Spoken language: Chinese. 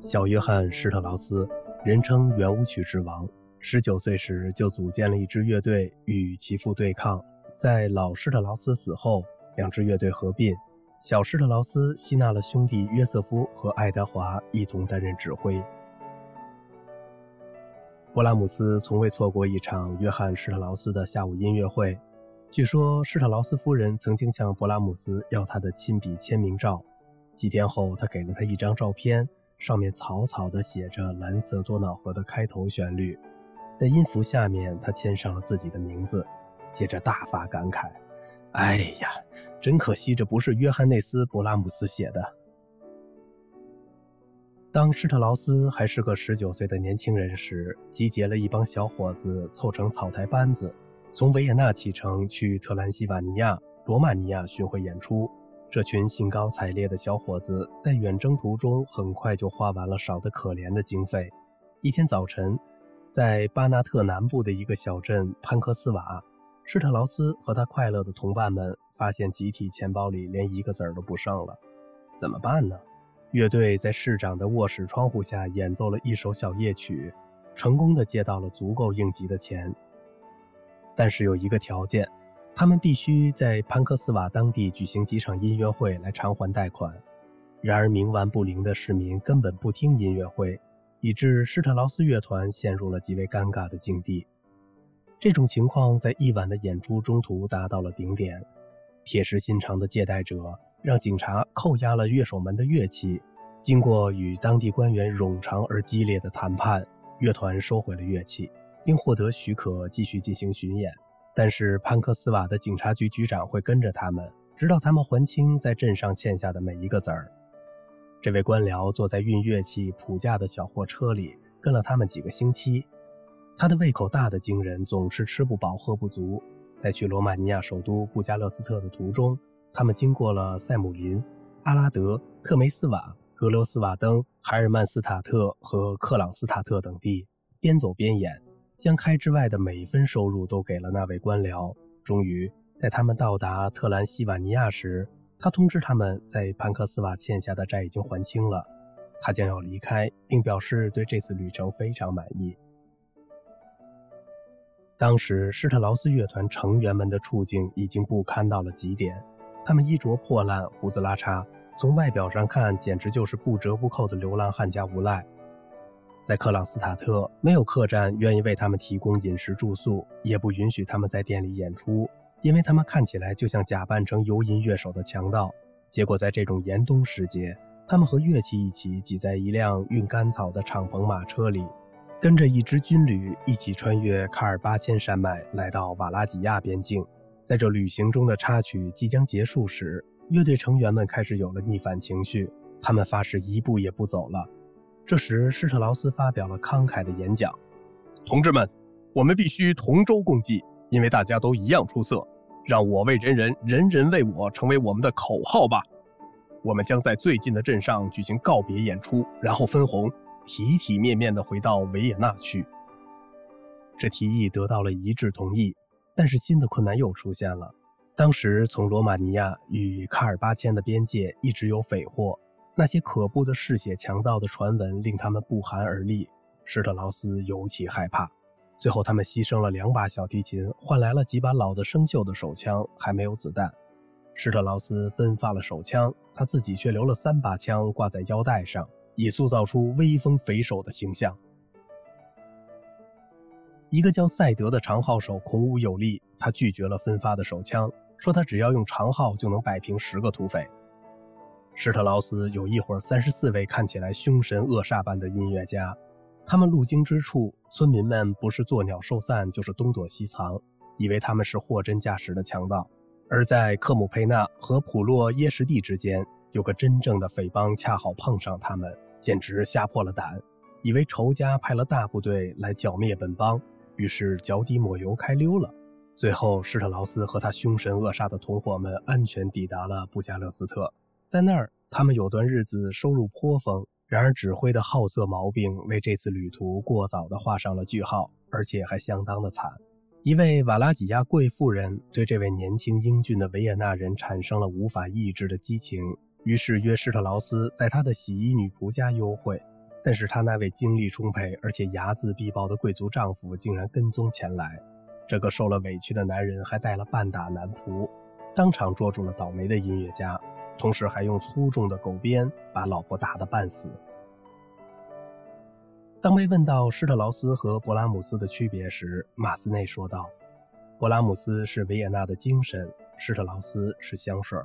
小约翰·施特劳斯，人称圆舞曲之王。十九岁时就组建了一支乐队与其父对抗。在老施特劳斯死后，两支乐队合并，小施特劳斯吸纳了兄弟约瑟夫和爱德华一同担任指挥。勃拉姆斯从未错过一场约翰·施特劳斯的下午音乐会。据说施特劳斯夫人曾经向勃拉姆斯要他的亲笔签名照，几天后，他给了他一张照片。上面草草地写着《蓝色多瑙河》的开头旋律，在音符下面，他签上了自己的名字，接着大发感慨：“哎呀，真可惜，这不是约翰内斯·勃拉姆斯写的。”当施特劳斯还是个十九岁的年轻人时，集结了一帮小伙子，凑成草台班子，从维也纳启程去特兰西瓦尼亚、罗马尼亚巡回演出。这群兴高采烈的小伙子在远征途中很快就花完了少得可怜的经费。一天早晨，在巴纳特南部的一个小镇潘克斯瓦，施特劳斯和他快乐的同伴们发现集体钱包里连一个子儿都不剩了。怎么办呢？乐队在市长的卧室窗户下演奏了一首小夜曲，成功的借到了足够应急的钱。但是有一个条件。他们必须在潘克斯瓦当地举行几场音乐会来偿还贷款。然而，冥顽不灵的市民根本不听音乐会，以致施特劳斯乐团陷入了极为尴尬的境地。这种情况在一晚的演出中途达到了顶点。铁石心肠的借贷者让警察扣押了乐手们的乐器。经过与当地官员冗长而激烈的谈判，乐团收回了乐器，并获得许可继续进行巡演。但是潘克斯瓦的警察局局长会跟着他们，直到他们还清在镇上欠下的每一个子儿。这位官僚坐在运乐器普架的小货车里，跟了他们几个星期。他的胃口大得惊人，总是吃不饱喝不足。在去罗马尼亚首都布加勒斯特的途中，他们经过了塞姆林、阿拉德、特梅斯瓦、格罗斯瓦登、海尔曼斯塔特和克朗斯塔特等地，边走边演。将开支外的每一分收入都给了那位官僚。终于，在他们到达特兰西瓦尼亚时，他通知他们在潘克斯瓦欠下的债已经还清了，他将要离开，并表示对这次旅程非常满意。当时，施特劳斯乐团成员们的处境已经不堪到了极点，他们衣着破烂，胡子拉碴，从外表上看，简直就是不折不扣的流浪汉加无赖。在克朗斯塔特，没有客栈愿意为他们提供饮食住宿，也不允许他们在店里演出，因为他们看起来就像假扮成游吟乐手的强盗。结果，在这种严冬时节，他们和乐器一起挤在一辆运干草的敞篷马车里，跟着一支军旅一起穿越卡尔巴阡山脉，来到瓦拉几亚边境。在这旅行中的插曲即将结束时，乐队成员们开始有了逆反情绪，他们发誓一步也不走了。这时，施特劳斯发表了慷慨的演讲：“同志们，我们必须同舟共济，因为大家都一样出色。让我为人人，人人为我，成为我们的口号吧。我们将在最近的镇上举行告别演出，然后分红，体体面面地回到维也纳去。”这提议得到了一致同意，但是新的困难又出现了。当时，从罗马尼亚与卡尔巴阡的边界一直有匪货。那些可怖的嗜血强盗的传闻令他们不寒而栗，施特劳斯尤其害怕。最后，他们牺牲了两把小提琴，换来了几把老的生锈的手枪，还没有子弹。施特劳斯分发了手枪，他自己却留了三把枪挂在腰带上，以塑造出威风匪首的形象。一个叫赛德的长号手孔武有力，他拒绝了分发的手枪，说他只要用长号就能摆平十个土匪。施特劳斯有一伙三十四位看起来凶神恶煞般的音乐家，他们路经之处，村民们不是作鸟兽散，就是东躲西藏，以为他们是货真价实的强盗。而在克姆佩纳和普洛耶什蒂之间，有个真正的匪帮恰好碰上他们，简直吓破了胆，以为仇家派了大部队来剿灭本帮，于是脚底抹油开溜了。最后，施特劳斯和他凶神恶煞的同伙们安全抵达了布加勒斯特。在那儿，他们有段日子收入颇丰。然而，指挥的好色毛病为这次旅途过早地画上了句号，而且还相当的惨。一位瓦拉几亚贵妇人对这位年轻英俊的维也纳人产生了无法抑制的激情，于是约施特劳斯在他的洗衣女仆家幽会。但是他那位精力充沛而且睚眦必报的贵族丈夫竟然跟踪前来。这个受了委屈的男人还带了半打男仆，当场捉住了倒霉的音乐家，同时还用粗重的狗鞭把老婆打得半死。当被问到施特劳斯和勃拉姆斯的区别时，马斯内说道：“勃拉姆斯是维也纳的精神，施特劳斯是香水。”